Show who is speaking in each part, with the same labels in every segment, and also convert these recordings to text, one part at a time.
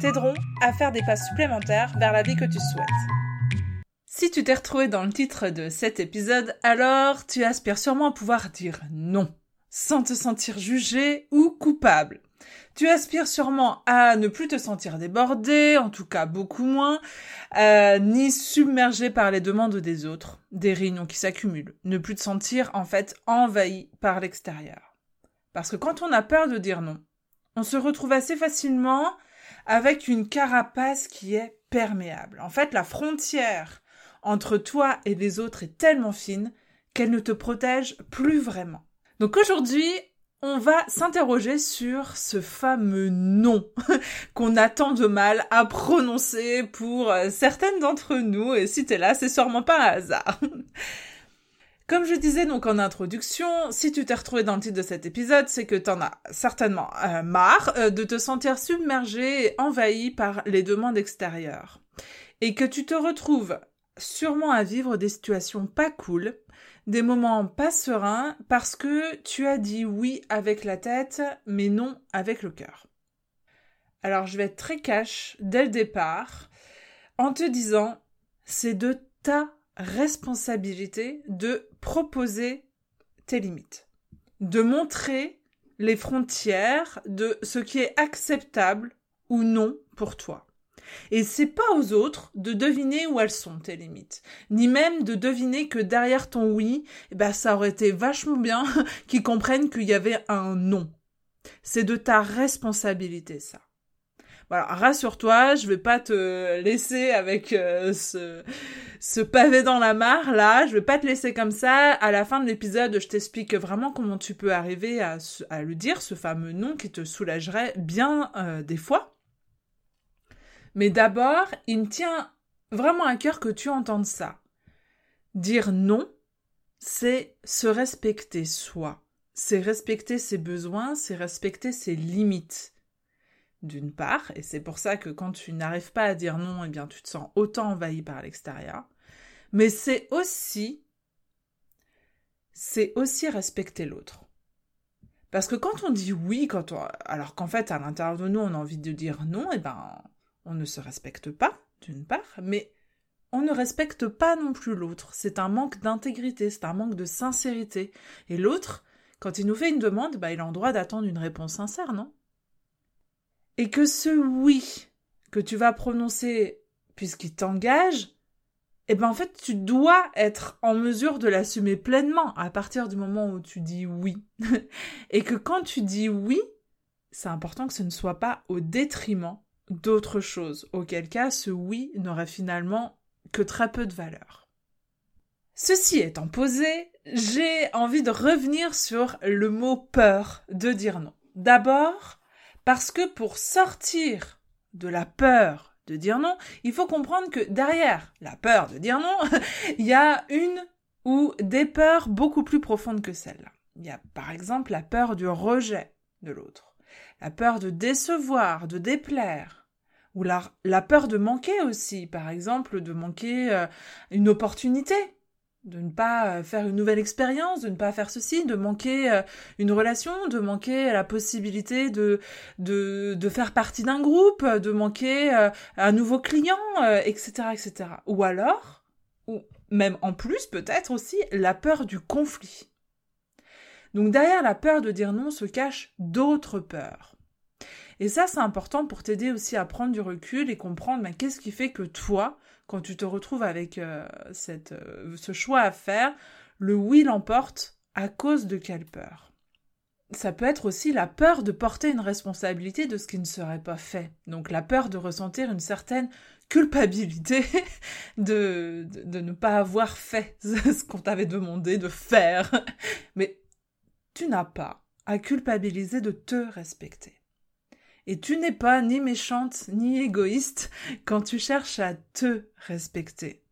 Speaker 1: t'aideront à faire des pas supplémentaires vers la vie que tu souhaites. Si tu t'es retrouvé dans le titre de cet épisode, alors tu aspires sûrement à pouvoir dire non, sans te sentir jugé ou coupable. Tu aspires sûrement à ne plus te sentir débordé, en tout cas beaucoup moins, euh, ni submergé par les demandes des autres, des réunions qui s'accumulent, ne plus te sentir en fait envahi par l'extérieur. Parce que quand on a peur de dire non, on se retrouve assez facilement avec une carapace qui est perméable. En fait, la frontière entre toi et les autres est tellement fine qu'elle ne te protège plus vraiment. Donc aujourd'hui, on va s'interroger sur ce fameux nom qu'on a tant de mal à prononcer pour euh, certaines d'entre nous, et si t'es là, c'est sûrement pas un hasard. Comme je disais donc en introduction, si tu t'es retrouvé dans le titre de cet épisode, c'est que t'en as certainement euh, marre euh, de te sentir submergé et envahi par les demandes extérieures. Et que tu te retrouves sûrement à vivre des situations pas cool, des moments pas sereins parce que tu as dit oui avec la tête, mais non avec le cœur. Alors je vais être très cash dès le départ en te disant c'est de ta responsabilité de proposer tes limites, de montrer les frontières de ce qui est acceptable ou non pour toi. Et c'est pas aux autres de deviner où elles sont tes limites, ni même de deviner que derrière ton oui, eh ben ça aurait été vachement bien qu'ils comprennent qu'il y avait un non. C'est de ta responsabilité ça. Voilà, rassure-toi, je vais pas te laisser avec euh, ce, pavé dans la mare là, je vais pas te laisser comme ça. À la fin de l'épisode, je t'explique vraiment comment tu peux arriver à, à, le dire, ce fameux non qui te soulagerait bien euh, des fois. Mais d'abord, il me tient vraiment à cœur que tu entendes ça. Dire non, c'est se respecter soi. C'est respecter ses besoins, c'est respecter ses limites. D'une part, et c'est pour ça que quand tu n'arrives pas à dire non, eh bien tu te sens autant envahi par l'extérieur. Mais c'est aussi c'est aussi respecter l'autre. Parce que quand on dit oui, quand on, alors qu'en fait à l'intérieur de nous on a envie de dire non, eh ben on ne se respecte pas, d'une part, mais on ne respecte pas non plus l'autre. C'est un manque d'intégrité, c'est un manque de sincérité. Et l'autre, quand il nous fait une demande, bah, il a le droit d'attendre une réponse sincère, non? Et que ce oui que tu vas prononcer puisqu'il t'engage, eh ben en fait tu dois être en mesure de l'assumer pleinement à partir du moment où tu dis oui. Et que quand tu dis oui, c'est important que ce ne soit pas au détriment d'autres choses, auquel cas ce oui n'aurait finalement que très peu de valeur. Ceci étant posé, j'ai envie de revenir sur le mot peur de dire non. D'abord, parce que pour sortir de la peur de dire non, il faut comprendre que derrière la peur de dire non, il y a une ou des peurs beaucoup plus profondes que celle-là. Il y a par exemple la peur du rejet de l'autre, la peur de décevoir, de déplaire, ou la, la peur de manquer aussi, par exemple, de manquer euh, une opportunité, de ne pas euh, faire une nouvelle expérience, de ne pas faire ceci, de manquer euh, une relation, de manquer la possibilité de, faire partie d'un groupe, de manquer un nouveau client, etc., etc. Ou alors, ou même en plus peut-être aussi, la peur du conflit. Donc derrière la peur de dire non se cachent d'autres peurs. Et ça, c'est important pour t'aider aussi à prendre du recul et comprendre qu'est-ce qui fait que toi, quand tu te retrouves avec euh, cette, euh, ce choix à faire, le oui l'emporte à cause de quelle peur? Ça peut être aussi la peur de porter une responsabilité de ce qui ne serait pas fait. Donc la peur de ressentir une certaine culpabilité de, de, de ne pas avoir fait ce qu'on t'avait demandé de faire. Mais tu n'as pas à culpabiliser de te respecter. Et tu n'es pas ni méchante ni égoïste quand tu cherches à te respecter.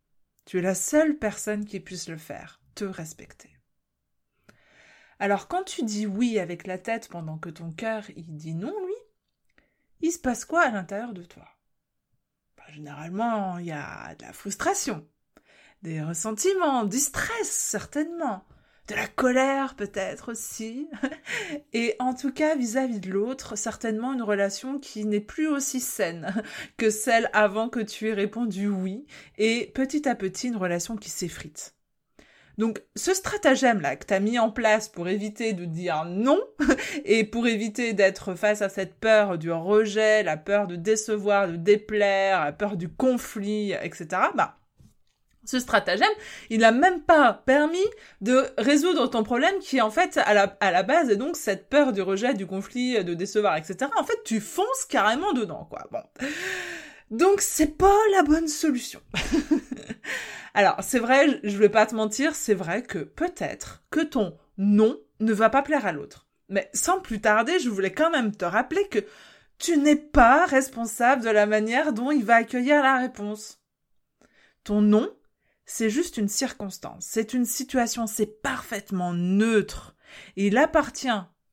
Speaker 1: Tu es la seule personne qui puisse le faire, te respecter. Alors quand tu dis oui avec la tête pendant que ton cœur il dit non, lui, il se passe quoi à l'intérieur de toi? Bah, Généralement, il y a de la frustration, des ressentiments, du stress certainement, de la colère peut-être aussi, et en tout cas vis-à-vis de l'autre, certainement une relation qui n'est plus aussi saine que celle avant que tu aies répondu oui, et petit à petit une relation qui s'effrite. Donc ce stratagème-là que tu as mis en place pour éviter de dire non et pour éviter d'être face à cette peur du rejet, la peur de décevoir, de déplaire, la peur du conflit, etc., bah ce stratagème, il n'a même pas permis de résoudre ton problème qui est en fait à la, à la base et donc cette peur du rejet, du conflit, de décevoir, etc. En fait, tu fonces carrément dedans, quoi. Bon. Donc c'est pas la bonne solution. Alors, c'est vrai, je vais pas te mentir, c'est vrai que peut-être que ton non ne va pas plaire à l'autre. Mais sans plus tarder, je voulais quand même te rappeler que tu n'es pas responsable de la manière dont il va accueillir la réponse. Ton non, c'est juste une circonstance, c'est une situation, c'est parfaitement neutre. il appartient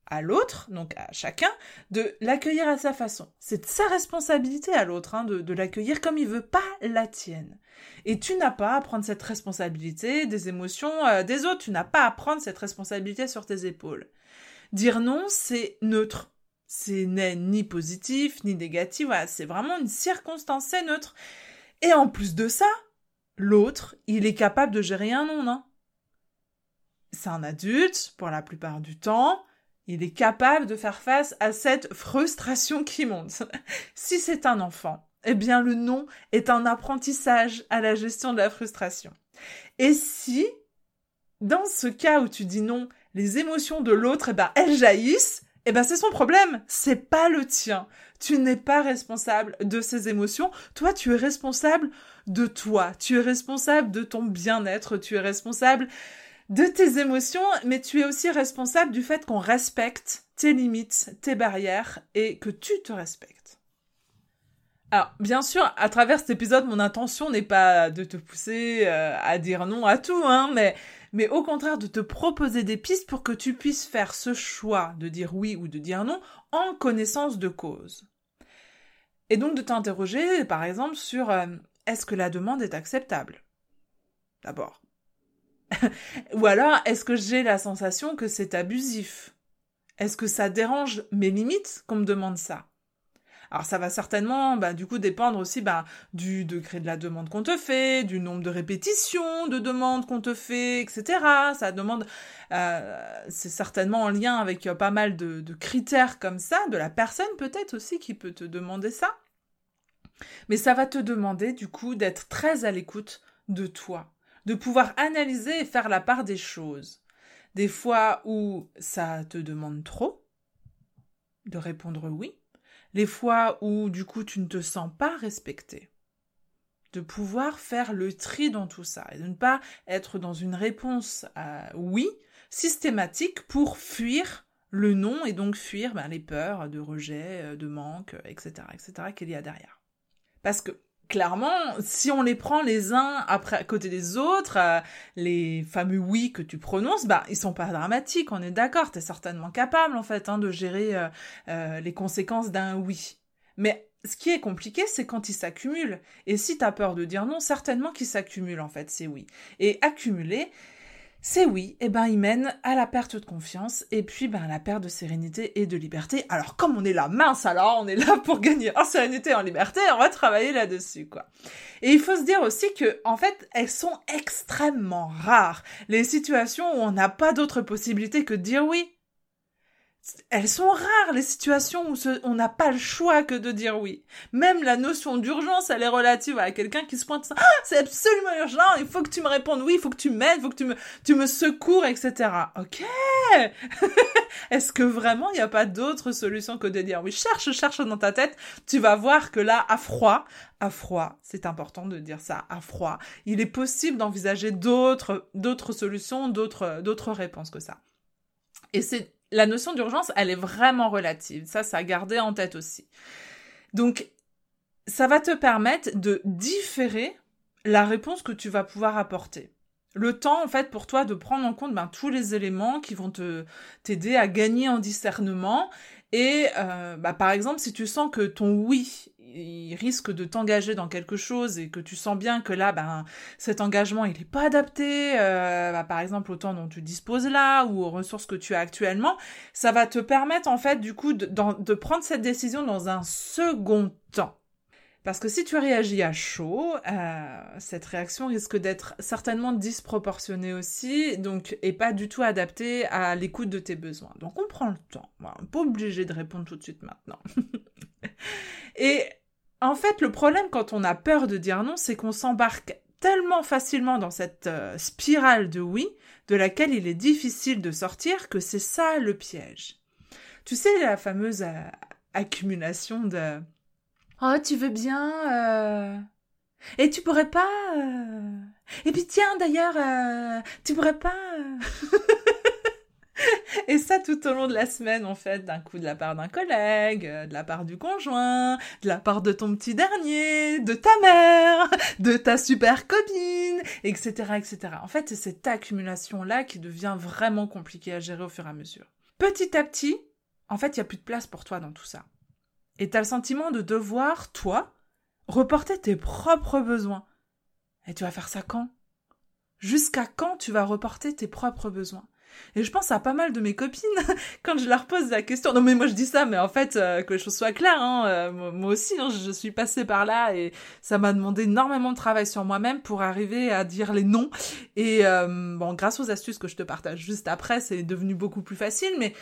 Speaker 1: à l'autre, donc à chacun, de l'accueillir à sa façon. C'est de sa responsabilité à l'autre, hein, de, l'accueillir comme il veut, pas la tienne. Et tu n'as pas à prendre cette responsabilité des émotions euh, des autres, tu n'as pas à prendre cette responsabilité sur tes épaules. Dire non, c'est neutre. C'est ni positif, ni négatif, c'est vraiment une circonstance, c'est neutre. Et en plus de ça, L'autre, il est capable de gérer un non, hein. C'est un adulte, pour la plupart du temps, il est capable de faire face à cette frustration qui monte. si c'est un enfant, eh bien le non est un apprentissage à la gestion de la frustration. Et si, dans ce cas où tu dis non, les émotions de l'autre, eh ben, elles jaillissent, eh ben c'est son problème, c'est pas le tien. Tu n'es pas responsable de ses émotions, toi tu es responsable de toi, tu es responsable de ton bien-être, tu es responsable de tes émotions, mais tu es aussi responsable du fait qu'on respecte tes limites, tes barrières et que tu te respectes. Alors, bien sûr, à travers cet épisode, mon intention n'est pas de te pousser euh, à dire non à tout, hein, mais mais au contraire de te proposer des pistes pour que tu puisses faire ce choix de dire oui ou de dire non en connaissance de cause. Et donc de t'interroger, par exemple, sur euh, est-ce que la demande est acceptable? D'abord. ou alors, est-ce que j'ai la sensation que c'est abusif? Est-ce que ça dérange mes limites qu'on me demande ça? Alors ça va certainement, bah, du coup, dépendre aussi bah, du degré de la demande qu'on te fait, du nombre de répétitions de demandes qu'on te fait, etc. Ça demande, euh, c'est certainement en lien avec euh, pas mal de, de critères comme ça, de la personne peut-être aussi qui peut te demander ça. Mais ça va te demander du coup d'être très à l'écoute de toi, de pouvoir analyser et faire la part des choses. Des fois où ça te demande trop, de répondre oui, les fois où du coup tu ne te sens pas respecté. De pouvoir faire le tri dans tout ça et de ne pas être dans une réponse à oui systématique pour fuir le non et donc fuir ben, les peurs de rejet, euh, de manque, etc., etc., qu'il y a derrière. Parce que clairement, si on les prend les uns après à côté des autres, euh, les fameux oui que tu prononces, bah ils sont pas dramatiques, on est d'accord, tu es certainement capable en fait hein, de gérer euh, euh, les conséquences d'un oui. Mais ce qui est compliqué, c'est quand ils s'accumulent. Et si tu as peur de dire non, certainement qu'ils s'accumulent en fait, c'est oui. Et accumuler, c'est oui, et eh ben il mène à la perte de confiance et puis ben à la perte de sérénité et de liberté. Alors comme on est là, mince alors, on est là pour gagner en sérénité et en liberté, on va travailler là-dessus quoi. Et il faut se dire aussi que en fait, elles sont extrêmement rares les situations où on n'a pas d'autre possibilité que de dire oui elles sont rares les situations où on n'a pas le choix que de dire oui. Même la notion d'urgence, elle est relative à quelqu'un qui se pointe. Ah, c'est absolument urgent. Il faut que tu me répondes oui. Il faut que tu m'aides. Il faut que tu me, tu me secours, etc. Ok. Est-ce que vraiment il n'y a pas d'autre solution que de dire oui? Cherche, cherche dans ta tête. Tu vas voir que là, à froid, à froid, c'est important de dire ça, à froid. Il est possible d'envisager d'autres, d'autres solutions, d'autres, d'autres réponses que ça. Et c'est la notion d'urgence, elle est vraiment relative. Ça, ça a gardé en tête aussi. Donc, ça va te permettre de différer la réponse que tu vas pouvoir apporter. Le temps, en fait, pour toi de prendre en compte ben, tous les éléments qui vont te t'aider à gagner en discernement. Et euh, bah, par exemple, si tu sens que ton oui il risque de t'engager dans quelque chose et que tu sens bien que là, ben, cet engagement, il n'est pas adapté, euh, bah, par exemple, au temps dont tu disposes là ou aux ressources que tu as actuellement, ça va te permettre, en fait, du coup, de, de prendre cette décision dans un second temps. Parce que si tu réagis à chaud, euh, cette réaction risque d'être certainement disproportionnée aussi, donc et pas du tout adaptée à l'écoute de tes besoins. Donc on prend le temps. pas obligé de répondre tout de suite maintenant. et en fait, le problème quand on a peur de dire non, c'est qu'on s'embarque tellement facilement dans cette euh, spirale de oui, de laquelle il est difficile de sortir, que c'est ça le piège. Tu sais, la fameuse euh, accumulation de Oh, tu veux bien euh... Et tu pourrais pas Et puis tiens, d'ailleurs, tu pourrais pas Et ça tout au long de la semaine, en fait, d'un coup de la part d'un collègue, euh, de la part du conjoint, de la part de ton petit dernier, de ta mère, de ta super copine, etc., etc. En fait, c'est cette accumulation-là qui devient vraiment compliquée à gérer au fur et à mesure. Petit à petit, en fait, il n'y a plus de place pour toi dans tout ça. Et tu as le sentiment de devoir, toi, reporter tes propres besoins. Et tu vas faire ça quand? Jusqu'à quand tu vas reporter tes propres besoins? Et je pense à pas mal de mes copines quand je leur pose la question. Non mais moi je dis ça, mais en fait euh, que les choses soient claires. Hein, euh, moi aussi, hein, je suis passée par là et ça m'a demandé énormément de travail sur moi-même pour arriver à dire les non. Et euh, bon, grâce aux astuces que je te partage juste après, c'est devenu beaucoup plus facile. Mais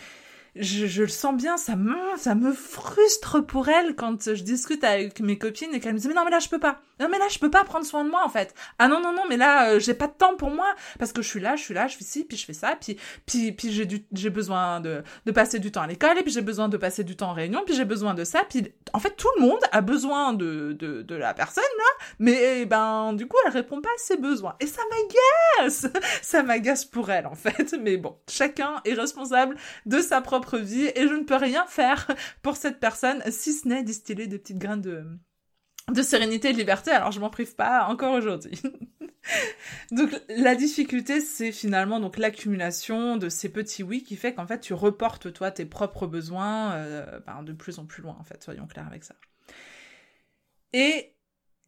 Speaker 1: je, je, le sens bien, ça me, ça me frustre pour elle quand je discute avec mes copines et qu'elles me disent mais non mais là je peux pas, non mais là je peux pas prendre soin de moi en fait. Ah non non non mais là euh, j'ai pas de temps pour moi. Parce que je suis là, je suis là, je fais ci puis je fais ça puis puis puis j'ai du j'ai besoin de de passer du temps à l'école et puis j'ai besoin de passer du temps en réunion puis j'ai besoin de ça puis en fait tout le monde a besoin de de de la personne là. Mais eh ben du coup elle répond pas à ses besoins. Et ça m'agace, ça m'agace pour elle en fait. Mais bon chacun est responsable de sa propre vie et je ne peux rien faire pour cette personne si ce n'est distiller des petites graines de, de sérénité et de liberté, alors je m'en prive pas encore aujourd'hui. donc la difficulté, c'est finalement donc l'accumulation de ces petits oui qui fait qu'en fait tu reportes toi tes propres besoins euh, ben, de plus en plus loin en fait, soyons clairs avec ça. Et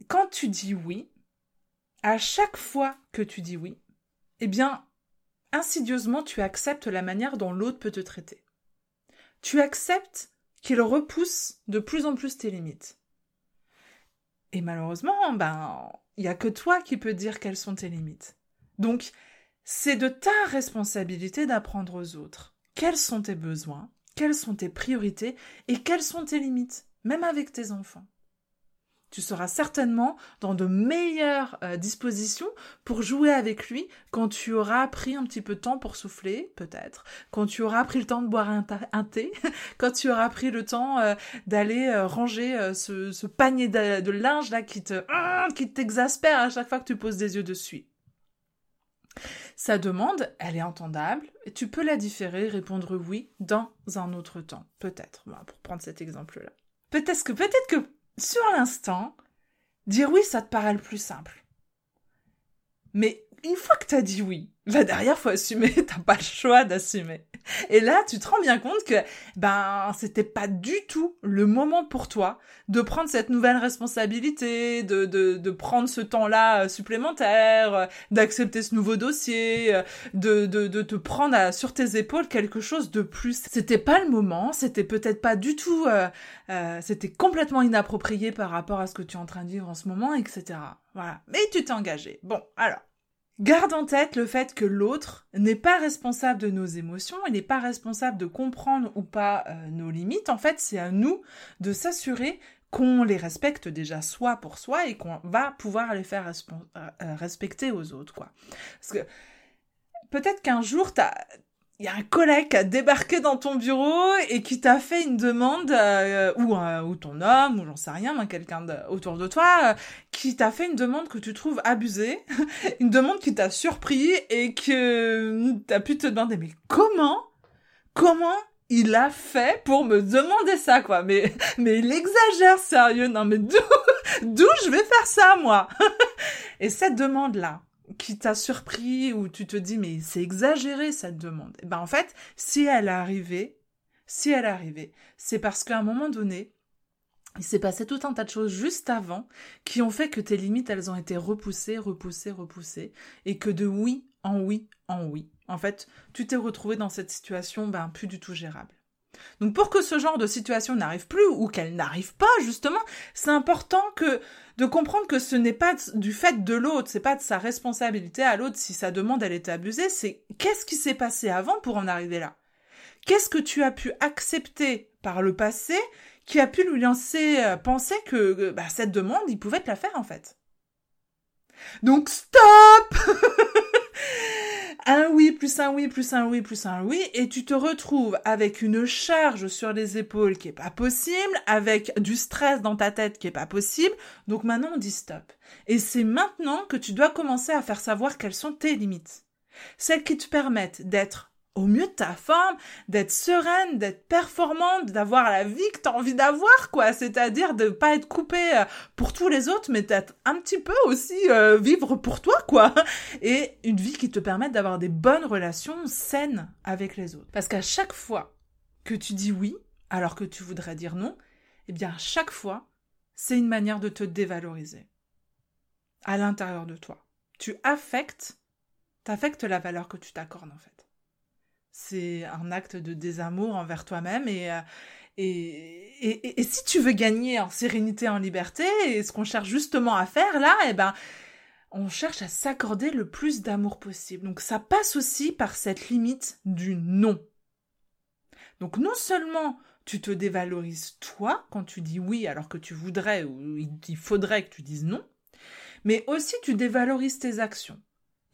Speaker 1: quand tu dis oui, à chaque fois que tu dis oui, eh bien insidieusement tu acceptes la manière dont l'autre peut te traiter tu acceptes qu'il repousse de plus en plus tes limites. Et malheureusement, ben, il n'y a que toi qui peux dire quelles sont tes limites. Donc, c'est de ta responsabilité d'apprendre aux autres quels sont tes besoins, quelles sont tes priorités et quelles sont tes limites, même avec tes enfants tu seras certainement dans de meilleures euh, dispositions pour jouer avec lui quand tu auras pris un petit peu de temps pour souffler, peut-être, quand tu auras pris le temps de boire un, thé, quand tu auras pris le temps euh, d'aller euh, ranger ce, panier de, linge là qui te ah, qui t'exaspère à chaque fois que tu poses des yeux dessus. Sa demande, elle est entendable, et tu peux la différer, répondre oui dans un autre temps, peut-être, pour prendre cet exemple-là. Peut-être que, peut-être que sur l'instant, dire oui, ça te paraît le plus simple. Mais une fois que t'as dit oui, bah derrière, faut assumer, t'as pas le choix d'assumer. Et là, tu te rends bien compte que, ben, c'était pas du tout le moment pour toi de prendre cette nouvelle responsabilité, de, de, de prendre ce temps-là euh, supplémentaire, euh, d'accepter ce nouveau dossier, euh, de, de, de te prendre sur tes épaules quelque chose de plus. C'était pas le moment, c'était peut-être pas du tout, euh, c'était complètement inapproprié par rapport à ce que tu es en train de vivre en ce moment, etc. Voilà. Mais tu t'es engagé. Bon, alors. Garde en tête le fait que l'autre n'est pas responsable de nos émotions, il n'est pas responsable de comprendre ou pas euh, nos limites. En fait, c'est à nous de s'assurer qu'on les respecte déjà soi pour soi et qu'on va pouvoir les faire euh, euh, respecter aux autres, quoi. Parce que peut-être qu'un jour, t'as il y a un collègue qui a débarqué dans ton bureau et qui t'a fait une demande, euh, ou, euh, ou ton homme, ou j'en sais rien, quelqu'un autour de toi, euh, qui t'a fait une demande que tu trouves abusée, une demande qui t'a surpris et que t'as pu te demander, mais comment comment il a fait pour me demander ça, quoi? Mais, mais il exagère, sérieux. Non, mais d'où, d'où je vais faire ça, moi? Et cette demande-là, qui t'a surpris, ou tu te dis, mais c'est exagéré, cette demande. Eh ben, en fait, si elle est arrivée, si elle est arrivée, c'est parce qu'à un moment donné, il s'est passé tout un tas de choses juste avant qui ont fait que tes limites, elles ont été repoussées, repoussées, repoussées, et que de oui en oui en oui, en fait, tu t'es retrouvé dans cette situation ben, plus du tout gérable. Donc pour que ce genre de situation n'arrive plus ou qu'elle n'arrive pas justement, c'est important de comprendre que ce n'est pas du fait de l'autre, c'est pas de sa responsabilité à l'autre si sa demande elle était abusée, c'est qu'est-ce qui s'est passé avant pour en arriver là? Qu'est-ce que tu as pu accepter par le passé qui a pu lui lancer euh, penser que bah, cette demande, il pouvait te la faire en fait? Donc stop un oui, plus un oui, plus un oui, plus un oui, et tu te retrouves avec une charge sur les épaules qui est pas possible, avec du stress dans ta tête qui est pas possible. Donc maintenant, on dit stop. Et c'est maintenant que tu dois commencer à faire savoir quelles sont tes limites. Celles qui te permettent d'être au mieux de ta forme, d'être sereine, d'être performante, d'avoir la vie que tu as envie d'avoir, quoi. C'est-à-dire de pas être coupée euh, pour tous les autres, mais d'être un petit peu aussi euh, vivre pour toi, quoi. Et une vie qui te permette d'avoir des bonnes relations saines avec les autres. Parce qu'à chaque fois que tu dis oui, alors que tu voudrais dire non, eh bien, à chaque fois, c'est une manière de te dévaloriser. À l'intérieur de toi. Tu affectes, t'affectes la valeur que tu t'accordes, en fait c'est un acte de désamour envers toi-même euh, et, et, et, si tu veux gagner en sérénité, en liberté, et ce qu'on cherche justement à faire là, eh ben, on cherche à s'accorder le plus d'amour possible. Donc ça passe aussi par cette limite du non. Donc non seulement tu te dévalorises toi quand tu dis oui alors que tu voudrais ou il faudrait que tu dises non, mais aussi tu dévalorises tes actions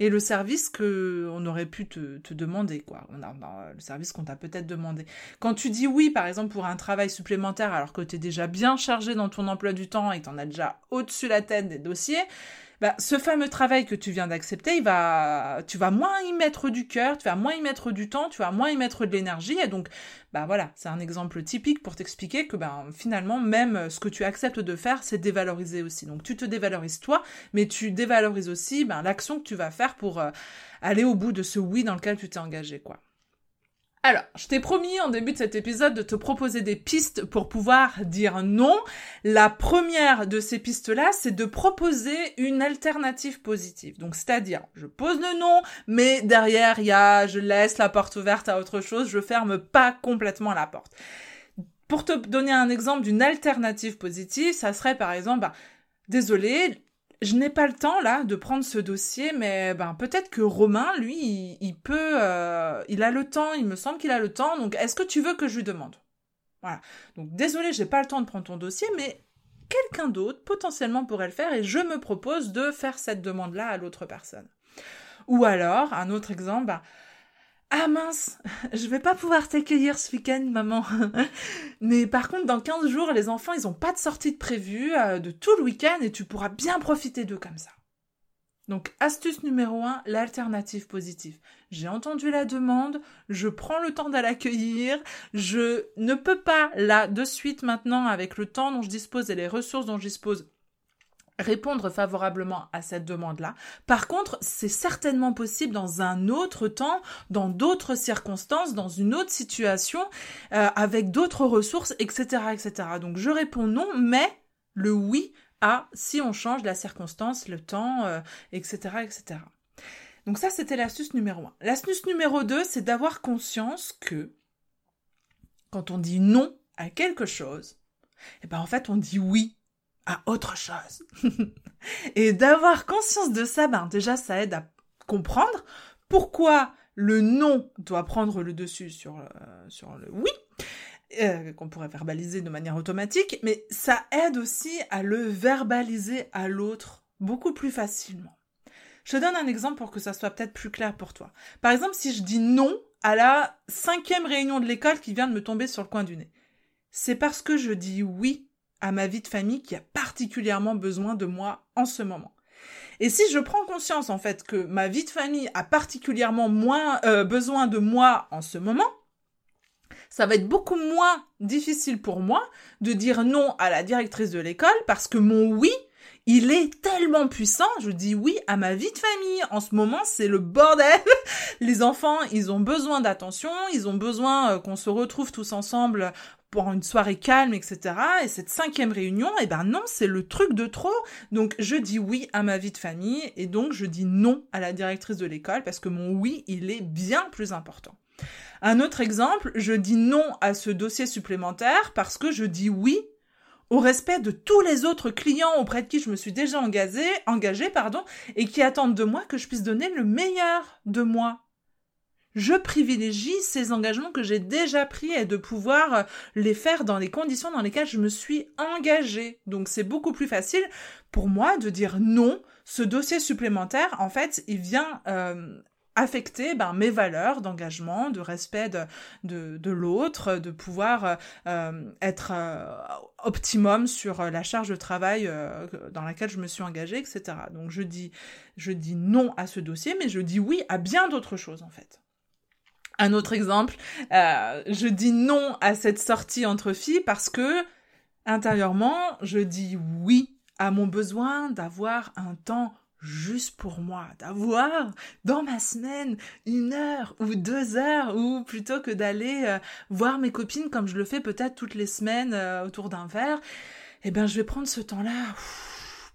Speaker 1: et le service que on aurait pu te, demander quoi. On a, le service qu'on t'a peut-être demandé. Quand tu dis oui par exemple pour un travail supplémentaire alors que tu es déjà bien chargé dans ton emploi du temps et que en as déjà au-dessus la tête des dossiers bah, ce fameux travail que tu viens d'accepter, il va, tu vas moins y mettre du cœur, tu vas moins y mettre du temps, tu vas moins y mettre de l'énergie, et donc, bah voilà, c'est un exemple typique pour t'expliquer que ben finalement même ce que tu acceptes de faire, c'est dévaloriser aussi. Donc tu te dévalorises toi, mais tu dévalorises aussi ben, l'action que tu vas faire pour euh, aller au bout de ce oui dans lequel tu t'es engagé, quoi. Alors, je t'ai promis en début de cet épisode de te proposer des pistes pour pouvoir dire non. La première de ces pistes-là, c'est de proposer une alternative positive. Donc, c'est-à-dire, je pose le non, mais derrière, il y a, je laisse la porte ouverte à autre chose, je ferme pas complètement la porte. Pour te donner un exemple d'une alternative positive, ça serait par exemple, bah, désolé, je n'ai pas le temps là de prendre ce dossier, mais ben peut-être que Romain, lui, il, peut, euh, il a le temps. Il me semble qu'il a le temps. Donc, est-ce que tu veux que je lui demande? Voilà. Donc, désolé, j'ai pas le temps de prendre ton dossier, mais quelqu'un d'autre potentiellement pourrait le faire, et je me propose de faire cette demande-là à l'autre personne. Ou alors, un autre exemple, ben, ah mince, je vais pas pouvoir t'accueillir ce week-end, maman. Mais par contre, dans 15 jours, les enfants, ils ont pas de sortie de prévu euh, de tout le week-end et tu pourras bien profiter d'eux comme ça. Donc, astuce numéro 1, l'alternative positive. J'ai entendu la demande, je prends le temps d'aller l'accueillir, je ne peux pas là de suite maintenant avec le temps dont je dispose et les ressources dont je dispose répondre favorablement à cette demande-là. Par contre, c'est certainement possible dans un autre temps, dans d'autres circonstances, dans une autre situation, euh, avec d'autres ressources, etc., etc. Donc je réponds non, mais le oui à si on change la circonstance, le temps, etc., euh, etc. Donc ça, c'était l'astuce numéro un. L'astuce numéro deux, c'est d'avoir conscience que quand on dit non à quelque chose, eh ben en fait, on dit oui à autre chose. et d'avoir conscience de ça, ben déjà ça aide à comprendre pourquoi le non doit prendre le dessus sur, euh, sur le oui, euh, qu'on pourrait verbaliser de manière automatique, mais ça aide aussi à le verbaliser à l'autre beaucoup plus facilement. Je te donne un exemple pour que ça soit peut-être plus clair pour toi. Par exemple, si je dis non à la cinquième réunion de l'école qui vient de me tomber sur le coin du nez, c'est parce que je dis oui à ma vie de famille qui a particulièrement besoin de moi en ce moment. Et si je prends conscience en fait que ma vie de famille a particulièrement moins euh, besoin de moi en ce moment, ça va être beaucoup moins difficile pour moi de dire non à la directrice de l'école parce que mon oui, il est tellement puissant, je dis oui à ma vie de famille. En ce moment, c'est le bordel. Les enfants, ils ont besoin d'attention, ils ont besoin euh, qu'on se retrouve tous ensemble pour une soirée calme, etc. Et cette cinquième réunion, eh ben non, c'est le truc de trop. Donc je dis oui à ma vie de famille et donc je dis non à la directrice de l'école parce que mon oui, il est bien plus important. Un autre exemple, je dis non à ce dossier supplémentaire parce que je dis oui au respect de tous les autres clients auprès de qui je me suis déjà engagée, engagée pardon, et qui attendent de moi que je puisse donner le meilleur de moi je privilégie ces engagements que j'ai déjà pris et de pouvoir euh, les faire dans les conditions dans lesquelles je me suis engagée. Donc c'est beaucoup plus facile pour moi de dire non. Ce dossier supplémentaire, en fait, il vient euh, affecter ben, mes valeurs d'engagement, de respect de, de, l'autre, de pouvoir euh, être optimum sur la charge de travail dans laquelle je me suis engagée, etc. Donc je dis, je dis non à ce dossier, mais je dis oui à bien d'autres choses en fait. Un autre exemple, euh, je dis non à cette sortie entre filles parce que intérieurement, je dis oui à mon besoin d'avoir un temps juste pour moi, d'avoir dans ma semaine une heure ou deux heures, ou plutôt que d'aller euh, voir mes copines comme je le fais peut-être toutes les semaines euh, autour d'un verre, eh bien je vais prendre ce temps-là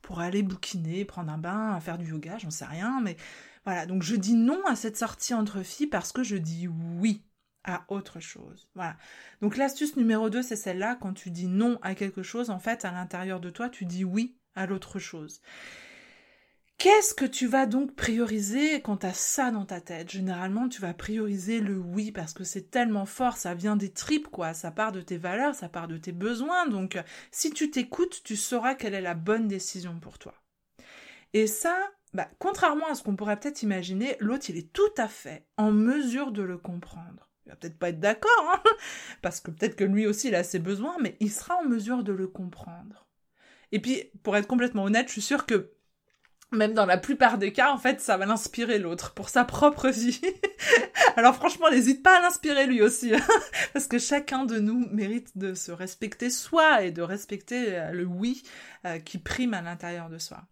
Speaker 1: pour aller bouquiner, prendre un bain, faire du yoga, j'en sais rien, mais voilà, donc je dis non à cette sortie entre filles parce que je dis oui à autre chose. Voilà. Donc l'astuce numéro 2, c'est celle-là. Quand tu dis non à quelque chose, en fait, à l'intérieur de toi, tu dis oui à l'autre chose. Qu'est-ce que tu vas donc prioriser quand tu as ça dans ta tête? Généralement, tu vas prioriser le oui parce que c'est tellement fort, ça vient des tripes, quoi. Ça part de tes valeurs, ça part de tes besoins. Donc, si tu t'écoutes, tu sauras quelle est la bonne décision pour toi. Et ça, bah, contrairement à ce qu'on pourrait peut-être imaginer, l'autre, il est tout à fait en mesure de le comprendre. Il va peut-être pas être d'accord, hein parce que peut-être que lui aussi, il a ses besoins, mais il sera en mesure de le comprendre. Et puis, pour être complètement honnête, je suis sûre que même dans la plupart des cas, en fait, ça va l'inspirer l'autre pour sa propre vie. Alors franchement, n'hésite pas à l'inspirer lui aussi, hein, parce que chacun de nous mérite de se respecter soi et de respecter euh, le oui euh, qui prime à l'intérieur de soi.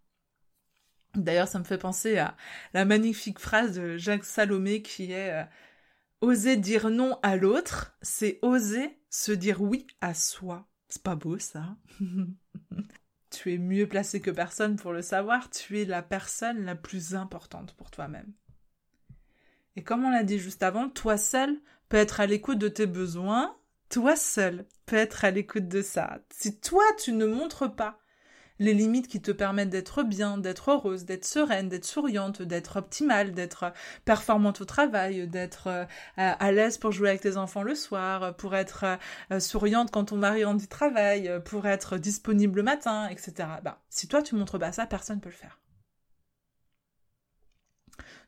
Speaker 1: D'ailleurs, ça me fait penser à la magnifique phrase de Jacques Salomé qui est euh, Oser dire non à l'autre, c'est oser se dire oui à soi. C'est pas beau ça Tu es mieux placé que personne pour le savoir, tu es la personne la plus importante pour toi-même. Et comme on l'a dit juste avant, toi seul peux être à l'écoute de tes besoins, toi seul peux être à l'écoute de ça. Si toi tu ne montres pas les limites qui te permettent d'être bien, d'être heureuse, d'être sereine, d'être souriante, d'être optimale, d'être performante au travail, d'être euh, à l'aise pour jouer avec tes enfants le soir, pour être euh, souriante quand ton mari rentre du travail, pour être disponible le matin, etc. Bah, si toi tu montres pas ça, personne ne peut le faire.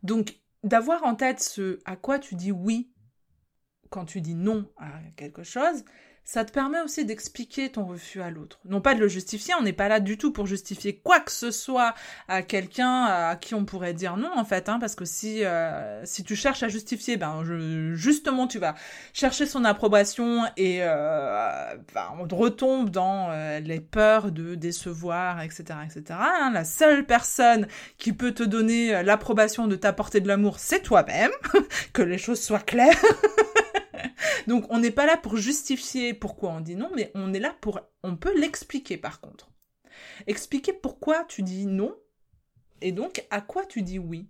Speaker 1: Donc, d'avoir en tête ce à quoi tu dis oui quand tu dis non à quelque chose, ça te permet aussi d'expliquer ton refus à l'autre. Non pas de le justifier, on n'est pas là du tout pour justifier quoi que ce soit à quelqu'un à qui on pourrait dire non en fait, hein, parce que si euh, si tu cherches à justifier, ben justement tu vas chercher son approbation et euh, ben, on retombe dans euh, les peurs de décevoir, etc., etc. Hein. La seule personne qui peut te donner l'approbation de t'apporter de l'amour, c'est toi-même. que les choses soient claires. Donc on n'est pas là pour justifier pourquoi on dit non, mais on est là pour... On peut l'expliquer par contre. Expliquer pourquoi tu dis non et donc à quoi tu dis oui.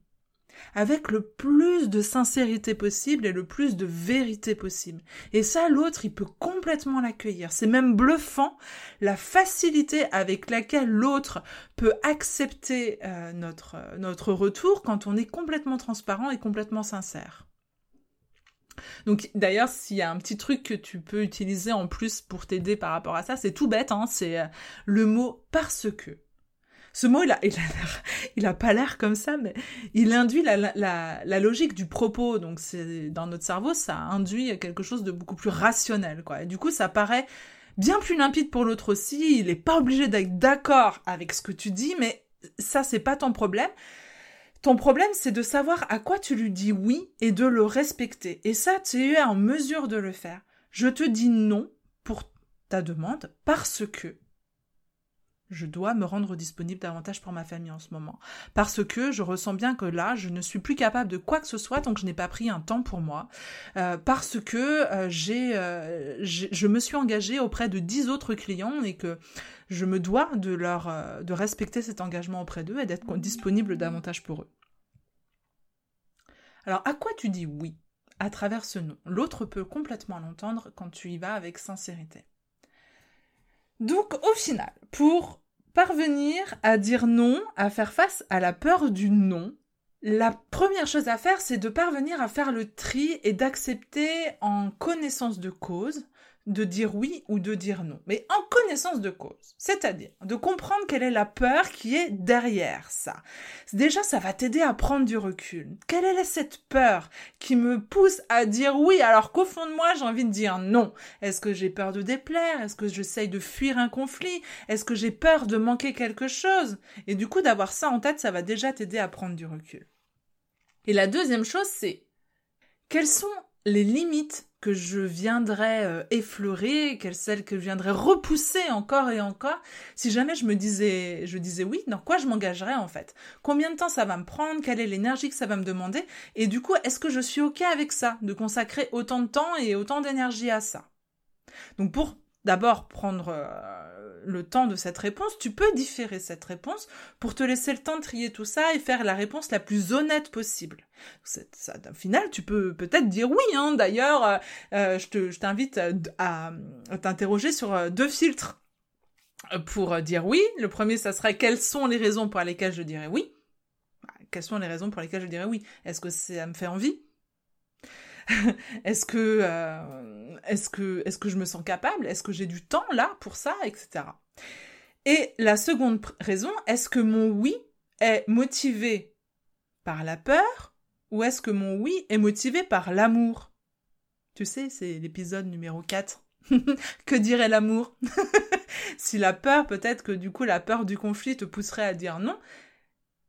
Speaker 1: Avec le plus de sincérité possible et le plus de vérité possible. Et ça, l'autre, il peut complètement l'accueillir. C'est même bluffant la facilité avec laquelle l'autre peut accepter euh, notre, notre retour quand on est complètement transparent et complètement sincère. Donc d'ailleurs, s'il y a un petit truc que tu peux utiliser en plus pour t'aider par rapport à ça, c'est tout bête, hein, c'est euh, le mot parce que. Ce mot, il a, il a, il a pas l'air comme ça, mais il induit la, la, la logique du propos. Donc c'est dans notre cerveau, ça induit quelque chose de beaucoup plus rationnel, quoi. Et du coup, ça paraît bien plus limpide pour l'autre aussi. Il n'est pas obligé d'être d'accord avec ce que tu dis, mais ça, c'est pas ton problème. Ton problème, c'est de savoir à quoi tu lui dis oui et de le respecter. Et ça, tu es en mesure de le faire. Je te dis non pour ta demande parce que je dois me rendre disponible davantage pour ma famille en ce moment. Parce que je ressens bien que là, je ne suis plus capable de quoi que ce soit tant que je n'ai pas pris un temps pour moi. Euh, parce que euh, euh, je me suis engagée auprès de dix autres clients et que je me dois de leur, de respecter cet engagement auprès d'eux et d'être disponible davantage pour eux. Alors, à quoi tu dis oui à travers ce non L'autre peut complètement l'entendre quand tu y vas avec sincérité. Donc au final, pour parvenir à dire non, à faire face à la peur du non, la première chose à faire, c'est de parvenir à faire le tri et d'accepter en connaissance de cause de dire oui ou de dire non, mais en connaissance de cause, c'est-à-dire de comprendre quelle est la peur qui est derrière ça. Déjà, ça va t'aider à prendre du recul. Quelle est cette peur qui me pousse à dire oui alors qu'au fond de moi, j'ai envie de dire non? Est-ce que j'ai peur de déplaire? Est-ce que j'essaye de fuir un conflit? Est-ce que j'ai peur de manquer quelque chose? Et du coup, d'avoir ça en tête, ça va déjà t'aider à prendre du recul. Et la deuxième chose, c'est quelles sont les limites que je viendrais euh, effleurer, quelles celles que je viendrais repousser encore et encore, si jamais je me disais, je disais oui, dans quoi je m'engagerais en fait? Combien de temps ça va me prendre? Quelle est l'énergie que ça va me demander? Et du coup, est-ce que je suis ok avec ça, de consacrer autant de temps et autant d'énergie à ça? Donc pour d'abord prendre euh, le temps de cette réponse, tu peux différer cette réponse pour te laisser le temps de trier tout ça et faire la réponse la plus honnête possible. Ça, au final, tu peux peut-être dire oui. Hein. D'ailleurs, euh, euh, je t'invite à, t'interroger sur deux filtres pour dire oui. Le premier, ça serait quelles sont les raisons pour lesquelles je dirais oui. Bah, quelles sont les raisons pour lesquelles je dirais oui? Est-ce que ça me fait envie? est-ce que, euh, est-ce que, est-ce que je me sens capable? Est-ce que j'ai du temps là pour ça, etc. Et la seconde raison, est-ce que mon oui est motivé par la peur ou est-ce que mon oui est motivé par l'amour? Tu sais, c'est l'épisode numéro 4. que dirait l'amour? Si la peur, peut-être que du coup la peur du conflit te pousserait à dire non.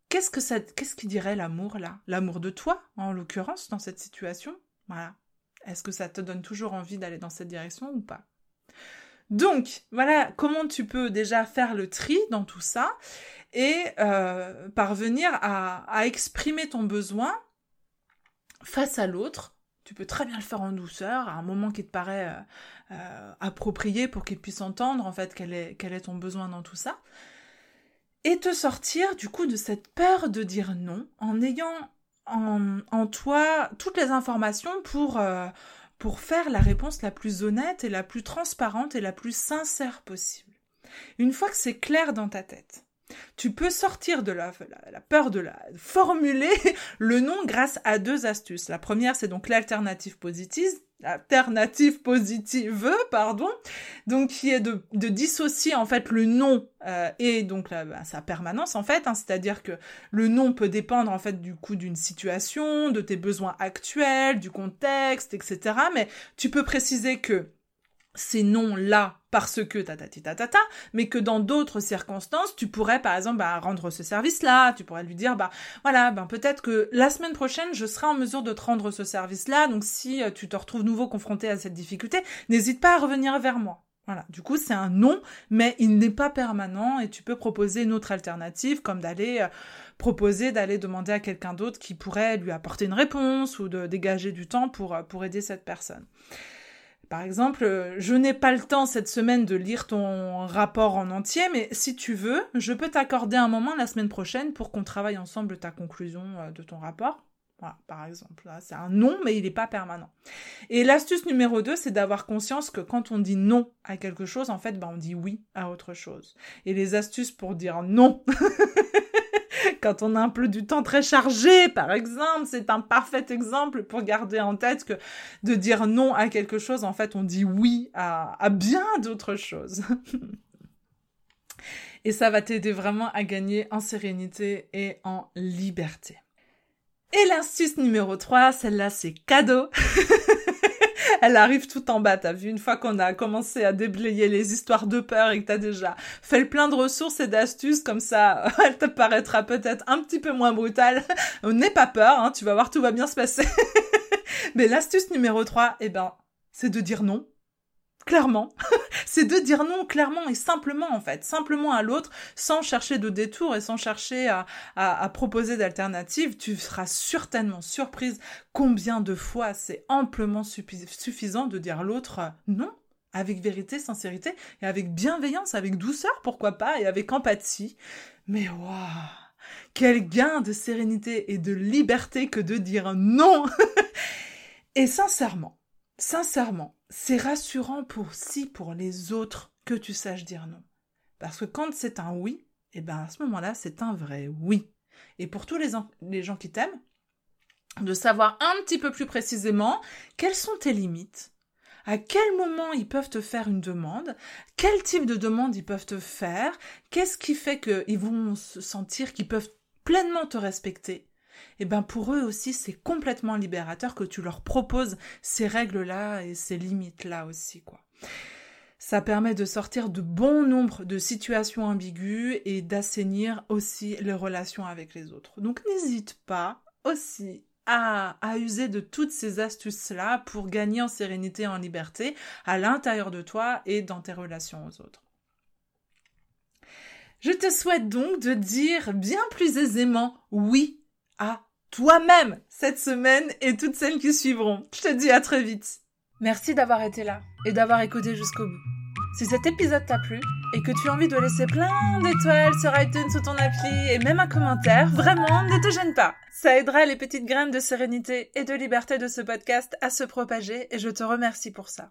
Speaker 1: Qu'est-ce que ça, qu'est-ce qui dirait l'amour là? L'amour de toi, en l'occurrence, dans cette situation? Voilà. Est-ce que ça te donne toujours envie d'aller dans cette direction ou pas? Donc, voilà comment tu peux déjà faire le tri dans tout ça et euh, parvenir à, exprimer ton besoin face à l'autre. Tu peux très bien le faire en douceur, à un moment qui te paraît euh, euh, approprié pour qu'il puisse entendre en fait quel est, quel est ton besoin dans tout ça. Et te sortir du coup de cette peur de dire non en ayant en, toi toutes les informations pour, euh, pour faire la réponse la plus honnête et la plus transparente et la plus sincère possible. Une fois que c'est clair dans ta tête, tu peux sortir de la, la, peur de la formuler le nom grâce à deux astuces. La première, c'est donc l'alternative positive, alternative positive, pardon, donc qui est de, de dissocier en fait le nom euh, et donc bah, sa permanence en fait, hein, c'est-à-dire que le nom peut dépendre en fait du coup d'une situation, de tes besoins actuels, du contexte, etc. Mais tu peux préciser que ces noms-là parce que ta ta ta ta mais que dans d'autres circonstances, tu pourrais par exemple bah, rendre ce service-là, tu pourrais lui dire bah voilà, ben peut-être que la semaine prochaine, je serai en mesure de te rendre ce service-là, donc si euh, tu te retrouves nouveau confronté à cette difficulté, n'hésite pas à revenir vers moi. Voilà, du coup c'est un nom, mais il n'est pas permanent et tu peux proposer une autre alternative comme d'aller euh, proposer d'aller demander à quelqu'un d'autre qui pourrait lui apporter une réponse ou de dégager du temps pour, euh, pour aider cette personne. Par exemple, euh, je n'ai pas le temps cette semaine de lire ton rapport en entier, mais si tu veux, je peux t'accorder un moment la semaine prochaine pour qu'on travaille ensemble ta conclusion euh, de ton rapport. Voilà, par exemple. C'est un non, mais il n'est pas permanent. Et l'astuce numéro 2, c'est d'avoir conscience que quand on dit non à quelque chose, en fait, ben, on dit oui à autre chose. Et les astuces pour dire non quand on a un peu du temps très chargé, par exemple, c'est un parfait exemple pour garder en tête que de dire non à quelque chose, en fait, on dit oui à, bien d'autres choses. et ça va t'aider vraiment à gagner en sérénité et en liberté. Et l'astuce numéro 3, celle-là, c'est cadeau. elle arrive tout en bas, t'as vu, une fois qu'on a commencé à déblayer les histoires de peur et que t'as déjà fait le plein de ressources et d'astuces, comme ça, elle te paraîtra peut-être un petit peu moins brutale. N'aie pas peur, hein, tu vas voir, tout va bien se passer. Mais l'astuce numéro 3, eh ben, c'est de dire non. Clairement. c'est de dire non clairement et simplement, en fait. Simplement à l'autre, sans chercher de détour et sans chercher à, à, proposer d'alternatives. Tu seras certainement surprise combien de fois c'est amplement suffisant de dire l'autre non avec vérité, sincérité, et avec bienveillance, avec douceur, pourquoi pas, et avec empathie. Mais waouh Quel gain de sérénité et de liberté que de dire non Et sincèrement, sincèrement, c'est rassurant pour si pour les autres que tu saches dire non. Parce que quand c'est un oui, eh ben à ce moment-là, c'est un vrai oui. Et pour tous les, les gens qui t'aiment, de savoir un petit peu plus précisément quelles sont tes limites, à quel moment ils peuvent te faire une demande, quel type de demande ils peuvent te faire, qu'est-ce qui fait qu'ils vont se sentir qu'ils peuvent pleinement te respecter. Et eh ben pour eux aussi c'est complètement libérateur que tu leur proposes ces règles-là et ces limites-là aussi quoi. Ça permet de sortir de bon nombre de situations ambiguës et d'assainir aussi les relations avec les autres. Donc n'hésite pas aussi à, user de toutes ces astuces-là pour gagner en sérénité et en liberté à l'intérieur de toi et dans tes relations aux autres. Je te souhaite donc de dire bien plus aisément oui à toi-même cette semaine et toutes celles qui suivront. Je te dis à très vite. Merci d'avoir été là et d'avoir écouté jusqu'au bout. Si cet épisode t'a plu et que tu as envie de laisser plein d'étoiles sur iTunes sous ton appli et même un commentaire, vraiment, ne te gêne pas. Ça aidera les petites graines de sérénité et de liberté de ce podcast à se propager et je te remercie pour ça.